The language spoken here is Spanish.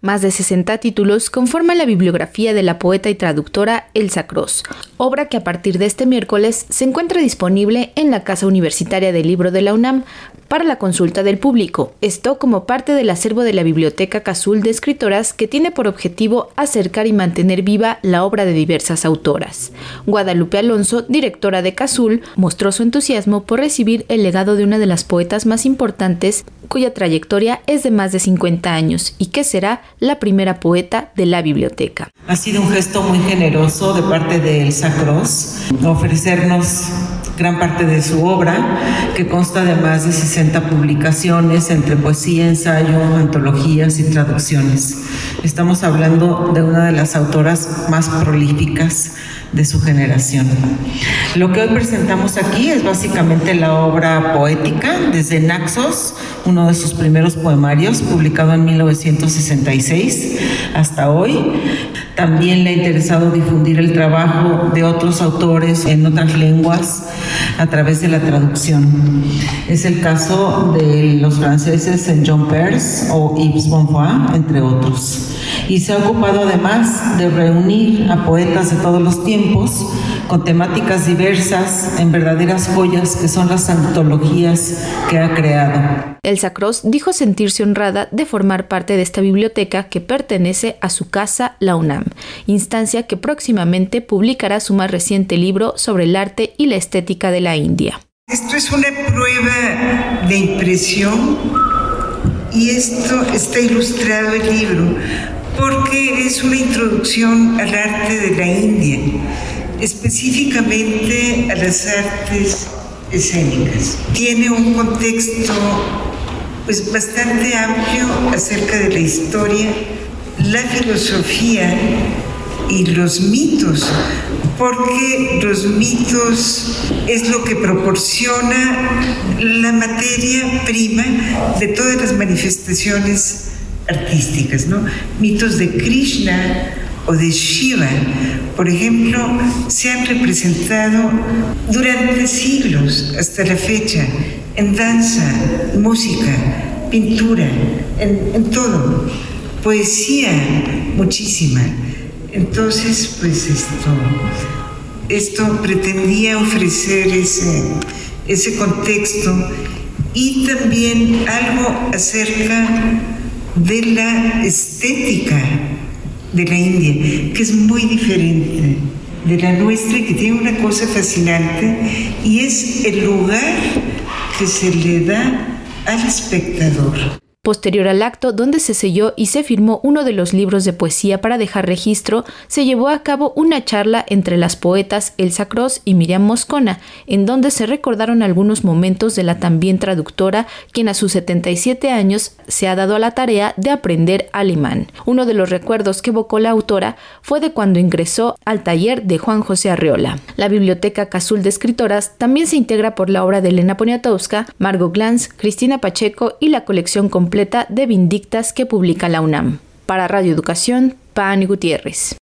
Más de 60 títulos conforman la bibliografía de la poeta y traductora Elsa Cross, obra que a partir de este miércoles se encuentra disponible en la Casa Universitaria del Libro de la UNAM para la consulta del público, esto como parte del acervo de la Biblioteca Cazul de Escritoras que tiene por objetivo acercar y mantener viva la obra de diversas autoras. Guadalupe Alonso, directora de Cazul, mostró su entusiasmo por recibir el legado de una de las poetas más importantes cuya trayectoria es de más de 50 años y que será la primera poeta de la biblioteca. Ha sido un gesto muy generoso de parte de Elsa Cross ofrecernos gran parte de su obra, que consta de más de 60 publicaciones entre poesía, ensayo, antologías y traducciones. Estamos hablando de una de las autoras más prolíficas de su generación. Lo que hoy presentamos aquí es básicamente la obra poética desde Naxos, uno de sus primeros poemarios, publicado en 1966 hasta hoy. También le ha interesado difundir el trabajo de otros autores en otras lenguas a través de la traducción. Es el caso de los franceses John Peirce o Yves Bonfoy, entre otros. Y se ha ocupado además de reunir a poetas de todos los tiempos con temáticas diversas en verdaderas joyas que son las antologías que ha creado. Elsa Cross dijo sentirse honrada de formar parte de esta biblioteca que pertenece a su casa, la UNAM, instancia que próximamente publicará su más reciente libro sobre el arte y la estética de la India. Esto es una prueba de impresión y esto está ilustrado el libro porque es una introducción al arte de la India, específicamente a las artes escénicas. Tiene un contexto pues bastante amplio acerca de la historia, la filosofía y los mitos, porque los mitos es lo que proporciona la materia prima de todas las manifestaciones artísticas, ¿no? Mitos de Krishna o de Shiva, por ejemplo, se han representado durante siglos hasta la fecha en danza, música, pintura, en, todo, poesía muchísima. Entonces, pues esto, esto pretendía ofrecer ese, ese contexto y también algo acerca de la estética de la India, que es muy diferente de la nuestra y que tiene una cosa fascinante y es el lugar que se le da al espectador. Posterior al acto, donde se selló y se firmó uno de los libros de poesía para dejar registro, se llevó a cabo una charla entre las poetas Elsa Cross y Miriam Moscona, en donde se recordaron algunos momentos de la también traductora, quien a sus 77 años se ha dado a la tarea de aprender alemán. Uno de los recuerdos que evocó la autora fue de cuando ingresó al taller de Juan José Arreola. La Biblioteca Cazul de Escritoras también se integra por la obra de Elena Poniatowska, Margot Glantz, Cristina Pacheco y la colección completa de Vindictas que publica la UNAM. Para Radio Educación, Pani Gutiérrez.